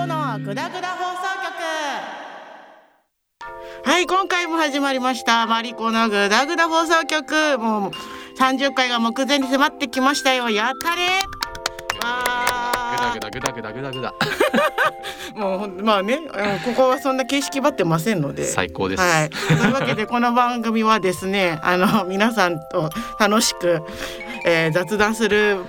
コのグダグダ放送局。はい今回も始まりました。マリコのグダグダ放送局。もう30回が目前に迫ってきましたよ。やったれわグダグダグダグダグダグダ。ー もうほんまあねここはそんな形式ばってませんので。最高です、はい、というわけでこの番組はですね あの皆さんと楽しく、えー雑談する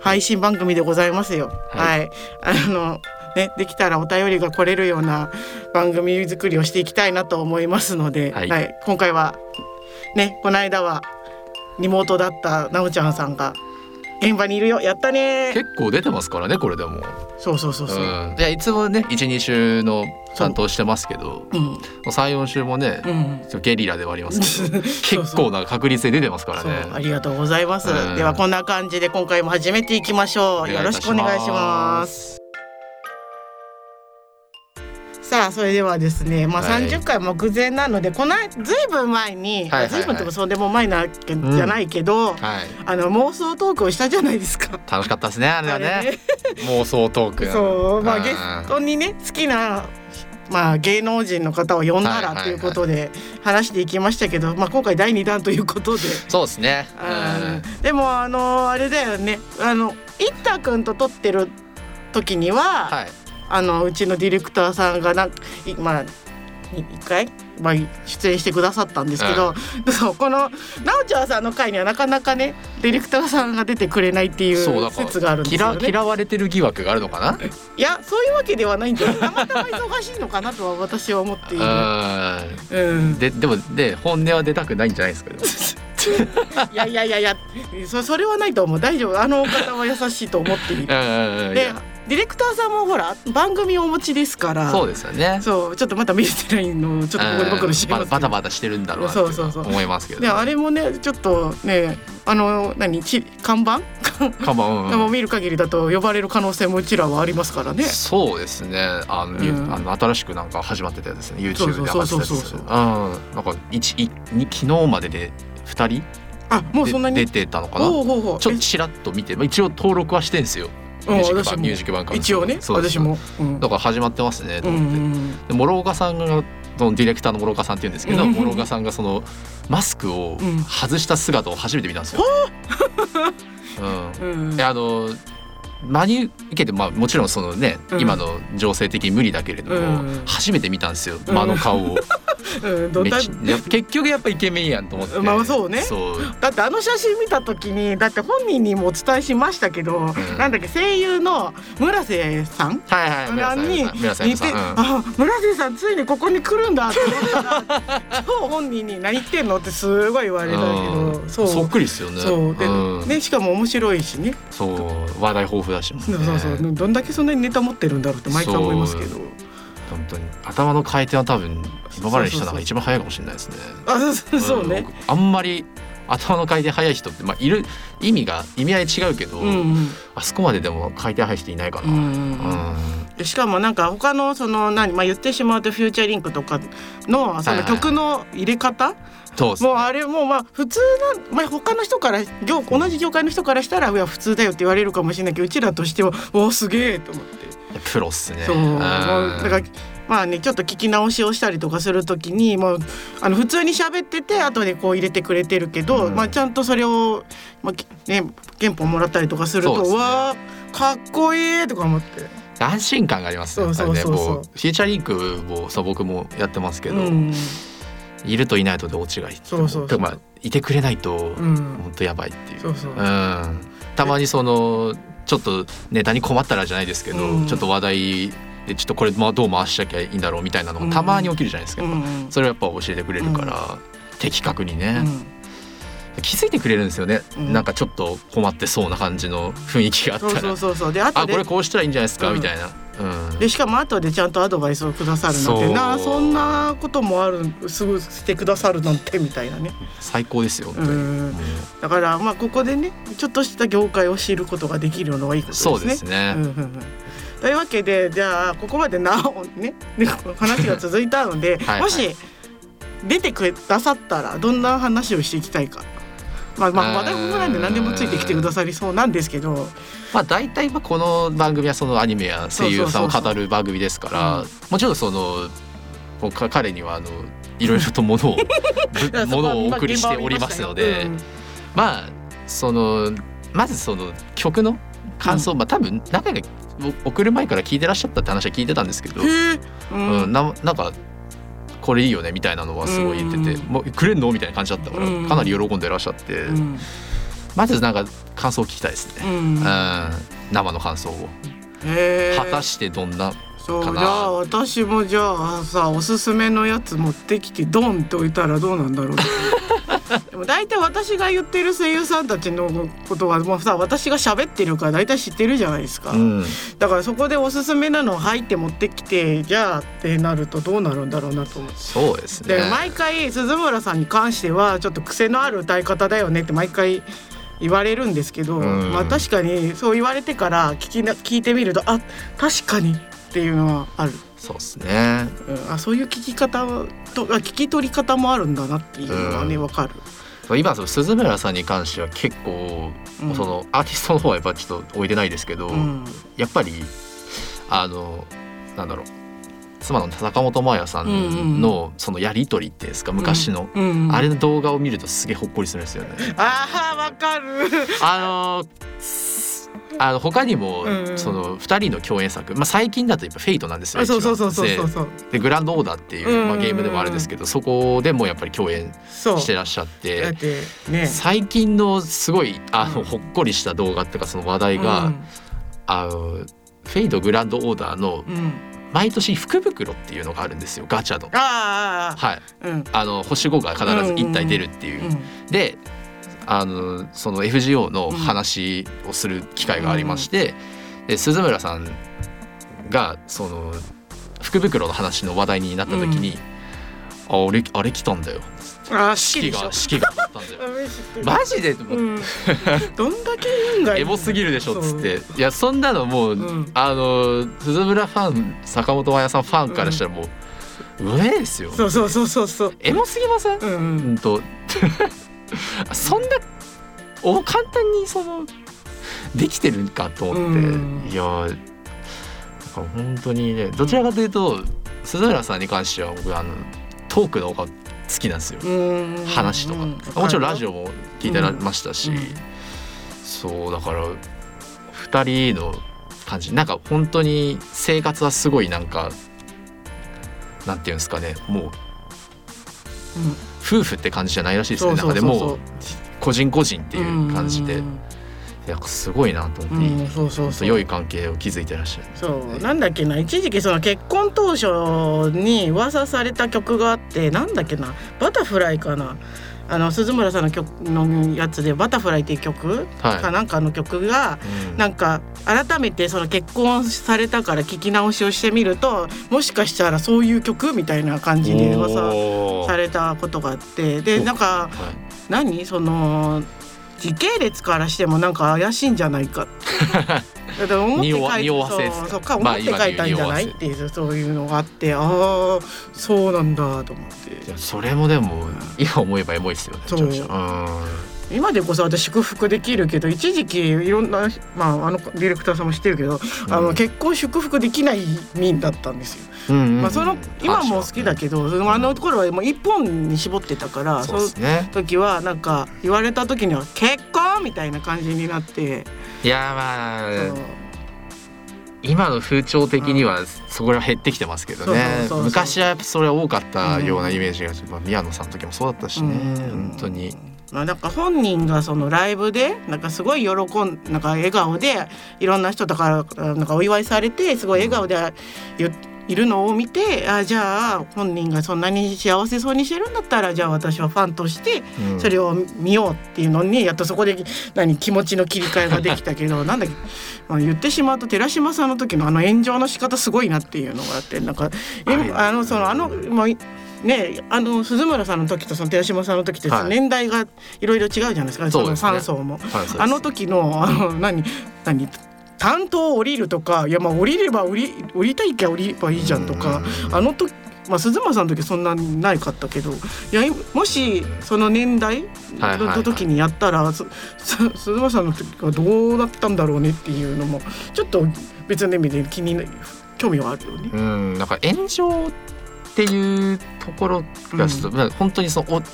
配信番組でございますよ。は、はい。あのねできたらお便りが来れるような番組作りをしていきたいなと思いますので、はい。今回はねこの間はリモートだったなおちゃんさんが現場にいるよ。やったね。結構出てますからねこれでも。そうそうそうそう。うん、いやいつもね12週の担当してますけどう。ん。34週もね、うんゲリラではありますけど 結構な確率で出てますからね。ありがとうございます、うん。ではこんな感じで今回も始めていきましょう。よろしくお願いしますさあそれではですねまあはい。30回目前なので、このずいぶん前に、はいずいぶんとかそんでも前なわけじゃないけど、はい。あの妄想トークをしたじゃないですか。楽しかったですねあれはね。ね。妄想トーク。そう。まあんゲストにね好きなまあ芸能人の方を呼んだらということで話していきましたけど、まあ今回第2弾ということで。そうですね。うん。でもあのあれだよね。あの一太くんと撮ってる時には、はいあのうちのディレクターさんがなんいまあい一回、まあ、出演してくださったんですけど、そうこのなおちゃんさんの回にはなかなかねディレクターさんが出てくれないっていそう説があるんですよ嫌ね。嫌われてる疑惑があるのかな？いやそういうわけではないんだよたまたま忙しいのかなとは私は思っている。ううん。んででもで本音は出たくないんじゃないですか？いやいやいやいやそそれはないと思う。大丈夫。あのお方は優しいと思っている。うんでディレクターさんもほら番組をお持ちですから。そうですよね。そうちょっとまた見れてないのをちょっとここで暴露しちゃいますバタバタしてるんだろうなそうそうそう。思いますけどであれもねちょっとねあの何ち看板、かも、うん 見る限りだと呼ばれる可能性もうちらはありますからね。そうですね。あの、うん。あの新しくなんか始まってたやつですね。YouTube そうで上がってたやつそうそう。そううん。なんか一昨日までで二人？あもうそんなに？で出てたのかな？ほうほうほう。ちょっとちらっと見て、まあ、一応登録はしてんすよ。えミュージック私も。版ミュージック一応ね私も。うん。だから始まってますねと思って、んで諸岡さんがそのディレクターの諸岡さんって言うんですけどうん諸岡さんがそのマスクをうん。外した姿を初めて見たんですよ。うんうん。であの真に受けてまあもちろんそのね、うん。今の情勢的に無理だけれども、うん。初めて見たんですようん間の顔を、うん。どん結局やっぱイケメンやんと思って。まあそうね。だってあの写真見た時にだって本人にもお伝えしましたけど、ん。なんだっけ声優の村瀬さんはいはい村瀬に村瀬さん、うん。あ村瀬さんついにここに来るんだって思った。ら超本人に何言ってんのってすごい言われたけど、うん。そう。そっくりっすよね。そう。で、ん。ねしかも面白いしね。そう。話題豊富だしもんね。そうそうどんだけそんなにネタ持ってるんだろうって毎回思いますけど。本当に。頭の回転は多分今までの人の中で一番早いかもしれないですね。あそうそうねん。僕あんまり頭の回転早い人ってまあいる意味が意味合い違うけど、うんうん。あそこまででも回転早い人いないかな。うんうんでしかもなんか他のその何まあ言ってしまうとフューチャリンクとかのそのはいはい曲の入れ方、そうですもうあれもうまあ普通な、まあ、他の人から業同じ業界の人からしたらいや普通だよって言われるかもしれないけどうちらとしてはおーすげえと思って。プロっすね。そうだからんまあねちょっと聞き直しをしたりとかするときにもうあの普通に喋ってて後でこう入れてくれてるけど、うん。まあちゃんとそれを、まあきね、原本もらったりとかするとね。わーかっこいいとか思って。安心感がありますね。そうそうそうそう。こうフューチャリンクもそう僕もやってますけど、うんいるといないとで大違いってそうそうそう。まあいてくれないとうん。本当やばいっていう。そうそう。うん、たまにそのちょっとネタに困ったらじゃないですけど、うん。ちょっと話題でちょっとこれまあどう回しなきゃいいんだろうみたいなのがたまに起きるじゃないですか、うん。うんそれをやっぱ教えてくれるから、的確にね、うん。気づいてくれるんですよね、うん。なんかちょっと困ってそうな感じの雰囲気があったら。そうそうそうそう。で後であこれこうしたらいいんじゃないですか、うん。みたいな、うん、でしかも後でちゃんとアドバイスをくださるなんてなそんなこともあるすぐしてくださるなんてみたいなね。最高ですよ本当に、うん。もだからまあここでねちょっとした業界を知ることができるのはいいことですね。そうですね、うんうんうん。というわけでじゃあここまでなおねね話が続いたので はい。もし出てくださったらどんな話をしていきたいか。まあまあ話題もなんで何でもついてきてくださりそうなんですけど。まあ大体まあこの番組はそのアニメや声優さんを語る番組ですからもちろんその彼にはあの いろいろとものをぶものをお送りしておりますので、まあそのまずその曲の感想、まあ多分何回か送る前から聞いてらっしゃったって話は聞いてたんですけど、ううん。ん、ななんかこれいいよねみたいなのはすごい言ってて、うんもうくれんのみたいな感じだったから、うん。かなり喜んでらっしゃって、うん。まずなんか感想を聞きたいですね、うん。うん。生の感想を。果たしてどんなそうじかなゃあ私もじゃあさおすすめのやつ持ってきてドンって置いたらどうなんだろうでも大体私が言ってる声優さんたちのことはもうさ私が喋ってるから大体知ってるじゃないですか、うん。だからそこでおすすめなのを入って持ってきてじゃあってなるとどうなるんだろうなと思って。そうですね。で毎回鈴村さんに関してはちょっと癖のある歌い方だよねって毎回言われるんですけど、うん。まあ確かにそう言われてから聞きな聞いてみるとあ確かにっていうのはある、そうですね。うん。あそういう聞き方とあ聞き取り方もあるんだなっていうのはねうん。わかる。今その鈴村さんに関しては結構、うんそのアーティストの方はやっぱちょっと置いてないですけど、うんやっぱりあのなんだろう妻の坂本真綾さんのそのやり取りってですか昔の、うんうんあれの動画を見るとすげえほっこりするんですよね。あーわかる。あのあの他にも、うんその2人の共演作、まあ、最近だとやっぱ「フェイトなんですよあそう一番。そうそうそうそう。でグランドオーダーっていう、まあ、うんゲームでもあるんですけどそこでもやっぱり共演してらっしゃって。ね。最近のすごいあの、うんほっこりした動画っていうかその話題が、あのフェイドグランドオーダーの毎年福袋っていうのがあるんですよガチャの。はい、ーうん。あの星5が必ず1体出るっていう。うん。であのその FGO の話をする機会がありまして、で鈴村さんがその福袋の話の話題になった時に「あ俺あれ来たんだよ」あー式が式があったんだよ。マジで、うん、どんだけエモすぎるでしょっつって。いやそんなのもう、うん。あの鈴村ファン坂本真綾さんファンからしたらもう、うえですよ。そうそうそうそう。そうエモすぎません、うんううんんとそんなお簡単にそのできてるかと思って、うん。いや本当にねどちらかというと鈴村さんに関しては僕あのトークの方が好きなんですよ、うん。話とか、うん。もちろんラジオも聞いてらましたし、うん。そうだから2人の感じなんか本当に生活はすごいなんかなんていうんですかねもううん夫婦って感じじゃないらしいですね。そうそうそうなんかでもう個人個人っていう感じで、うんいやすごいなと思って、うんそうそうそう。良い関係を築いてらっしゃる。そう。なんだっけな一時期その結婚当初に噂された曲があってなんだっけなバタフライかなあの鈴村さんの曲のやつで「バタフライ」っていう曲はい。かなんかの曲がうん。なんか改めてその結婚されたから聞き直しをしてみるともしかしたらそういう曲みたいな感じで噂されたことがあってでなんかはい。何？その時系列からしてもなんか怪しいんじゃないか だから思って書い匂わせですか？そうそうか思まあって書いたんじゃない、今っていうそういうのがあってああそうなんだと思って。それもでも今思えばエモいですよね。そう。今でこそ私祝福できるけど一時期いろんなまああのディレクターさんも知ってるけど、あの結婚祝福できない民だったんですよ。うんうんうんまあその今も好きだけど、あの頃はもう一本に絞ってたからそうですね。その時はなんか言われた時には結婚みたいな感じになって、いやまあ今の風潮的にはそこら減ってきてますけどね。昔はやっぱそれは多かったようなイメージが、まあ、宮野さんの時もそうだったしね、うん。本当に。まあなんか本人がそのライブでなんかすごい喜んなんか笑顔でいろんな人とからなんかお祝いされてすごい笑顔でいいるのを見てあじゃあ本人がそんなに幸せそうにしてるんだったらじゃあ私はファンとしてうん。それを見ようっていうのにやっとそこで何気持ちの切り替えができたけど なんだっけ、まあ、言ってしまうと寺島さんの時のあの炎上の仕方すごいなっていうのがあってなんかあのそのあのまあねあの鈴村さんの時とその寺島さんの時ってはい。年代がいろいろ違うじゃないですか、そうですね。の3層も。はいあの時のあの何何担当降りるとかいやまあ降りれば降り降りたいきゃ降りればいいじゃんとかうん。あの時まあ鈴間さんの時そんなにないかったけどいやもしその年代の時にやったら、はいはい、鈴間さんの時はどうだったんだろうねっていうのもちょっと別の意味で気に興味はあるよね。うんなんか炎上っていうところがちょっと、うん、本当にそのお違う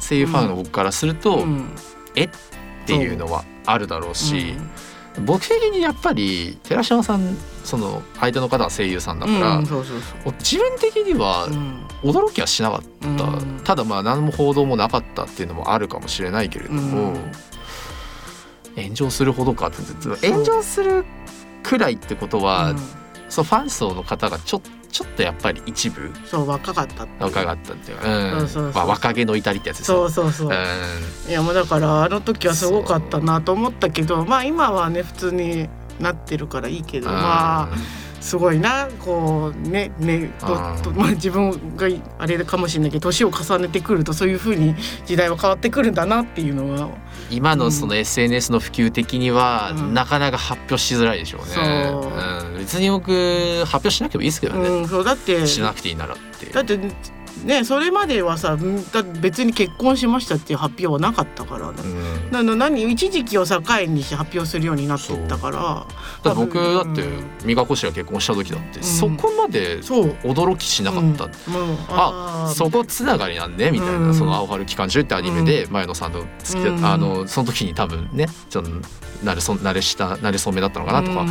声優ファンの僕からすると、うん、え？っていうのはあるだろうし。うん僕的にやっぱり寺島さんその相手の方は声優さんだから、自分的には驚きはしなかった、うん、ただまあ何も報道もなかったっていうのもあるかもしれないけれども、うん、炎上するほどかって炎上するくらいってことは、うん、そのファン層の方がちょっとちょっとやっぱり一部そう若かった若かったっていうか、うん。まあ、若気の至りってやつですそうそうそう、うん、いやもうだからあの時はすごかったなと思ったけどまあ今はね普通になってるからいいけどまあすごいなこうねねとまあ、自分があれかもしれないけど年を重ねてくるとそういうふうに時代は変わってくるんだなっていうのは。今のその SNS の普及的には、うん、なかなか発表しづらいでしょうね。う。うん、別に僕発表しなくてもいいですけどね、うん、そうだってしなくていいならってだってねそれまではさだ別に結婚しましたっていう発表はなかったからね、うん、何一時期を境にして発表するようになってったから。僕だって美香子氏が結婚した時だって、そこまで驚きしなかった、うん、あそこつながりなんねみたいな、その「青春期間中」ってアニメで前野さんの好きだ、あのその時に多分ねちょっと慣れそ慣れした慣れ初めだったのかなとか、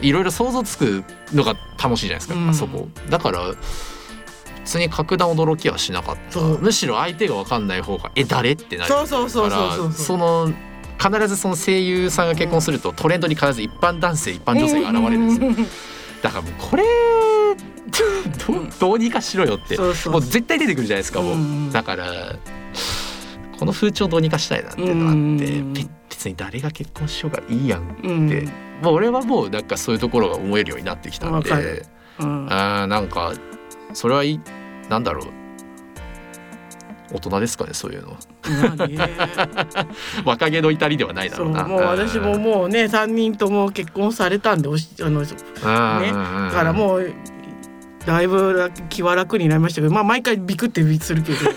いろいろ想像つくのが楽しいじゃないですか、そこ。だから通に格段驚きはしなかった。むしろ相手が分かんない方が「え誰?」ってなる。からその必ずその声優さんが結婚すると、トレンドに必ず一般男性一般女性が現れるんですよ。だからもうこれどうにかしろよって。もう絶対出てくるじゃないですかもう。だからこの風潮どうにかしたいなっていうのがあって別に誰が結婚しようがいいやんって。もう俺はもうなんかそういうところが思えるようになってきたんで、うん、あなんかそれはいいなんだろう。大人ですかねそういうの。若気の至りではないだろうな。もう私ももうね3人とも結婚されたんでおしあのね。だからもうだいぶ気は楽になりましたけどまあ毎回ビクってするけど。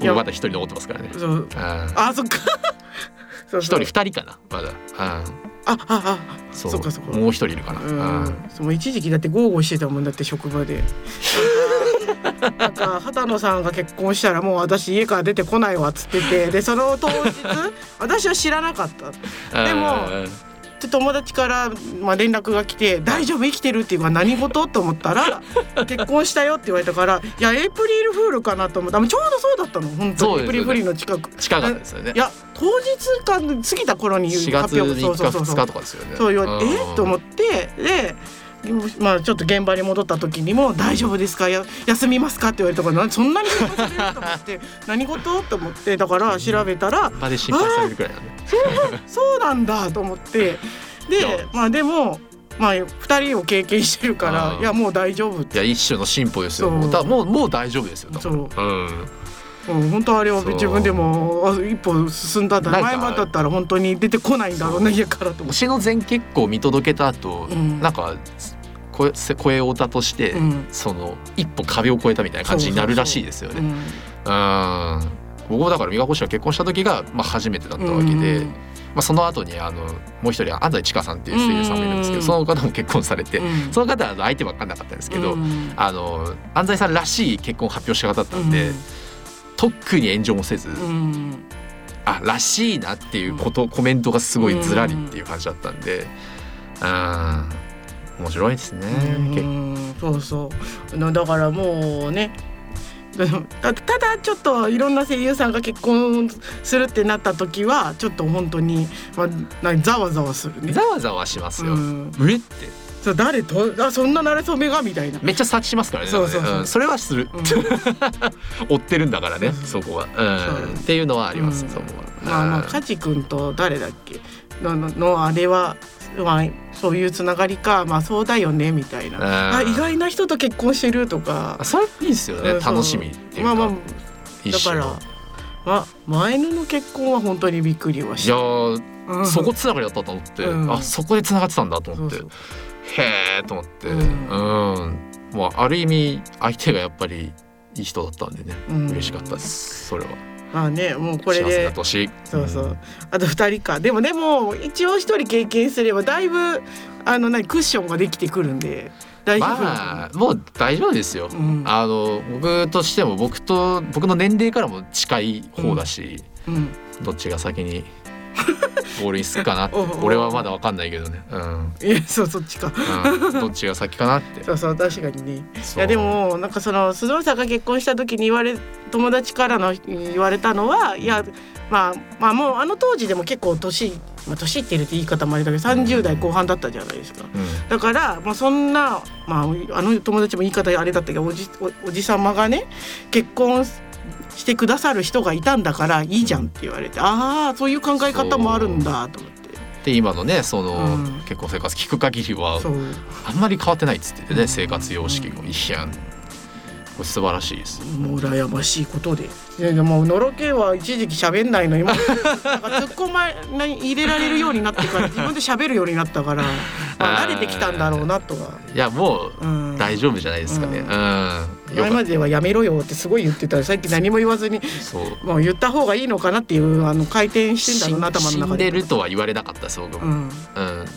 いやまだ一人残ってますからね。そう。あそっか。一人二人かなまだ。あああそう。そっかそっか。もう一人いるかな、うん、一時期だって豪語してたもんだって職場でなんか畑野さんが結婚したらもう私家から出てこないわっつっててでその当日 私は知らなかった。でも友達から、まあ、連絡が来て「大丈夫生きてる?」っていうか何事？と思ったら「結婚したよ」って言われたからいやエイプリルフールかなと思った。ちょうどそうだったの本当に。エイプリルフールの近く。近かったですよね。いや当日か過ぎた頃に発表。そうそうそうそう。とかですよね。そう言われてえ？と思ってでまあちょっと現場に戻った時にも「大丈夫ですか？や休みますか?」って言われたからそんなに心配されると 思って何事？と思ってだから調べたら、場で心配されるくらいなんでそうそうなんだと思ってでまあでもまあ2人を経験してるからいやもう大丈夫いや一種の進歩ですよもうもうもう大丈夫ですよそう、うんうん、本当あれは自分でも一歩進んだんだ。前までだったら本当に出てこないんだろうな家からと推しの全結構見届けた後、うん、なんか声声オタとして、うん、その一歩壁を越えたみたいな感じになるらしいですよね。うん。僕もだから美和子氏は結婚した時が、まあ、初めてだったわけで、まあ、その後にあのもう一人安西千佳さんっていう声優さんもいるんですけど、その方も結婚されて、その方は相手分かんなかったんですけど、あの安西さんらしい結婚を発表した方だったんで。特に炎上もせず、うん、あらしいなっていうこと、コメントがすごいずらりっていう感じだったんで、うん、面白いですね。そうそう。だからもうね ただちょっといろんな声優さんが結婚するってなった時はちょっと本当に、まあ、ざわざわするね。ざわざわしますよ、うん、えって。そう誰とあそんな慣れ初めがみたいな。めっちゃ察知しますからね。そうそうそう、うん、それはする、うん、追ってるんだからねそこは、うん、っていうのはあります、そこは。まあまあ梶君と誰だっけ？のののあれはまあ、そういうつながりか、まあ、そうだよねみたいな。あ意外な人と結婚してるとか。それいいですよね、楽しみっていうか、まあまあ、だから、ま、前のの結婚は本当にびっくりはした。いや、うん、そこつながりだったと思って、うん、あそこでつながってたんだと思って。へえと思って、うん、うん。もうある意味相手がやっぱりいい人だったんでね、うん。嬉しかったですそれはまあねもうこれでそうそう、あと2人か。でもでも一応1人経験すればだいぶあの何クッションができてくるんで大丈夫まあもう大丈夫ですよ、うん。あの僕としても僕と僕の年齢からも近い方だし、うん。どっちが先にボールにすっかなって。俺はまだわかんないけどね、うん。いやそうそっちか。うん、どっちが先かなって。そうそう確かにね。いやでもなんかその鈴村さんが結婚した時に言われ友達からの言われたのはいやまあまあもうあの当時でも結構年まあ年いってるって言い方もあれだけど30代後半だったじゃないですか。うん。だから、まあ、そんな、まあ、あの友達も言い方あれだったけどおじおおじ様がね結婚してくださる人がいたんだからいいじゃんって言われて、ああそういう考え方もあるんだと思って。で今のねその、うん。結婚生活聞く限りはあんまり変わってないっつっててね、うん。生活様式もいやん素晴らしいです。もう羨ましいことで。いやでものろけは一時期喋んないのにもうなんか突っ込まに入れられるようになってから 自分で喋るようになったから、まあ、慣れてきたんだろうなとは。いやもううん。大丈夫じゃないですかね。ううん。ん、よかっ前まではやめろよってすごい言ってたら最近何も言わずにたそう。もう言った方がいいのかなっていうあの回転してんだろうな頭の死ん中で。でるとは言われなかったです僕も、うん。うん。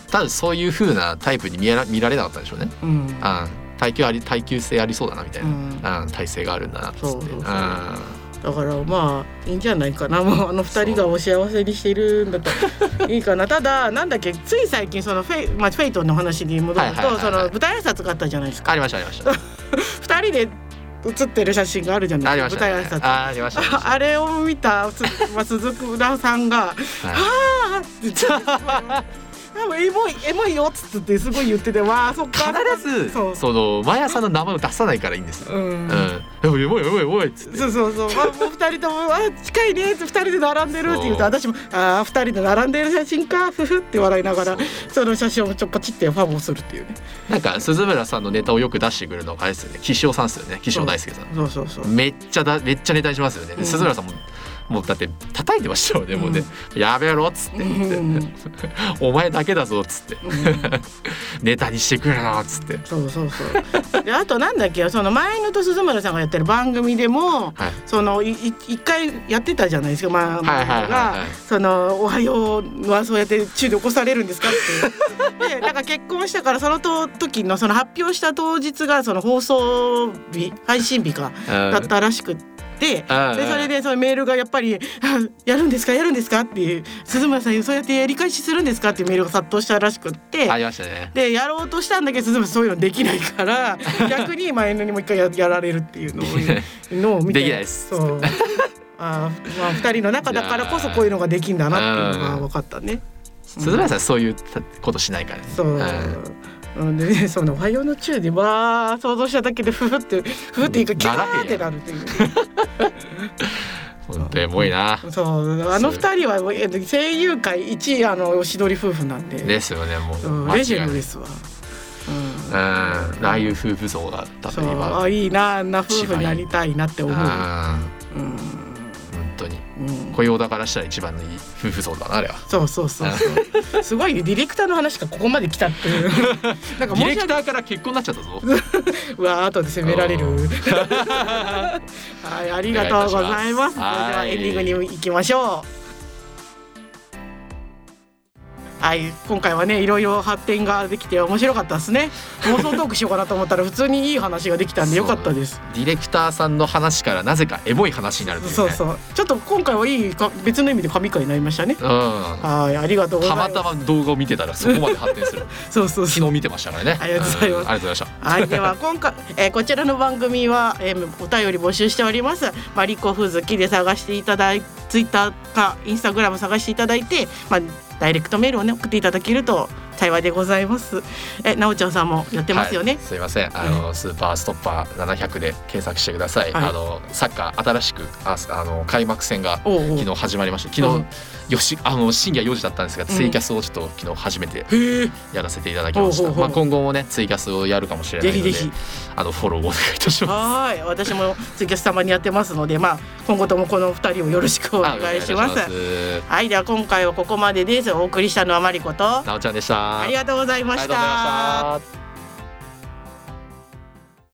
多分そういう風なタイプに見ら見られなかったんでしょうね、うん。うん、耐久あり耐久性ありそうだなみたいな、ううん体勢があるんだなっつって。そうそうそう。うんだからまあいいんじゃないかな。もうあの二人がお幸せにしているんだったら いいかな。ただなんだっけつい最近そのフェイ,、まあ、フェイトンの話に戻るはいはいはいはい。とその舞台挨拶があったじゃないですか。ありましたありました。二人で写ってる写真があるじゃないですか。舞台挨、拶。あありましたありました。あ れを見たつ、まあ、鈴倉さんがはい「ああ!」って言ってあもうエモいエモいよっつってすごい言っててわあそっか必ずそうその毎朝の名前を出さないからいいんですよ。ううんん。でもエモいエモいエモいっつって。そうそうそう、まあ、もう二人とも「あ近いね」って二人で並んでるって言うと私も「ああ二人で並んでる写真かふふ」って笑いながらその写真をちょっポチってファボするっていうねなんか鈴村さんのネタをよく出してくるのがあれですよね。岸尾さんですよね。岸尾大輔さん。そうそうそうめっちゃだめっちゃネタにしますよね。うん鈴村さんももうだって叩いてましたよね。もうね、やめろっつって、うん。お前だけだぞっつって、うん。ネタにしてくれなっつって。そうそうそう。であとなんだっけその前のと鈴村さんがやってる番組でもはい。その一回やってたじゃないですかまあはいはいがその「おはよう」はそうやって中で起こされるんですかって。でなんか結婚したからそのと時のその発表した当日がその放送日配信日かだったらしくって。でそれでそのメールがやっぱり「あやるんですかやるんですか?」っていう「鈴村さんそうやってやり返しするんですか?」っていうメールが殺到したらしくってありましたね。でやろうとしたんだけど鈴村さんそういうのできないから 逆に前のにもう一回ややられるっていうのをのを見てできないですそうあーまあ二人の中だからこそこういうのができんだなっていうのが分かったね。鈴村さんそういうことしないからね。そう。んうんでね、その和洋の中でわあ想像しただけでふふってふふっていうかキャーってなるっていう。本当エモいな。そう。あの二人はえ声優界一位あのおしどり夫婦なんで、ですよねもう。うん、レジェンドですわ。うん。うん、ラー油夫婦像が多そう。分今あいいなあんな夫婦になりたいなって思う。うんうん。本当に。うん雇用だからしたら一番のいい夫婦像だなあれはそうそうそうそう。すごいねディレクターの話がここまで来たっていう。なんかディレクターから結婚になっちゃったぞう わ後で責められる。うん はい、ありがとうございます。それでははいエンディングに行きましょう。はい、今回はね、いろいろ発展ができて面白かったですね。妄想トークしようかなと思ったら、普通にいい話ができたんで、よかったです。ディレクターさんの話からなぜかエモい話になるねそうそう、ちょっと今回はいいか、別の意味で神回になりましたね。うんはい、ありがとうございます。たまたま動画を見てたらそこまで発展する そうそうそう。昨日見てましたからねありがとうございますんありがとうございましたはい、では今回、えーこちらの番組は、えーお便り募集しております。マリコフズキで探していただい、ツイッターかインスタグラム探していただいて、まあダイレクトメールをね送っていただけると幸いでございます。え、なおちゃんさんもやってますよね？はいすいません。あの、スーパーストッパー700で検索してください、はい。あのサッカー新しくああの開幕戦が昨日始まりました。昨日、うんよしあの深夜4時だったんですが、んツイキャスをちょっと昨日初めてやらせていただきましたまあ、今後もねツイキャスをやるかもしれないのでぜひぜひ。あのフォローをお願いいたしますはい、私もツイキャスたまにやってますので、まあ今後ともこの二人をよろしくお願いします。はい、では今回はここまでです。お送りしたのはマリコと。なおちゃんでしたありがとうございまし。た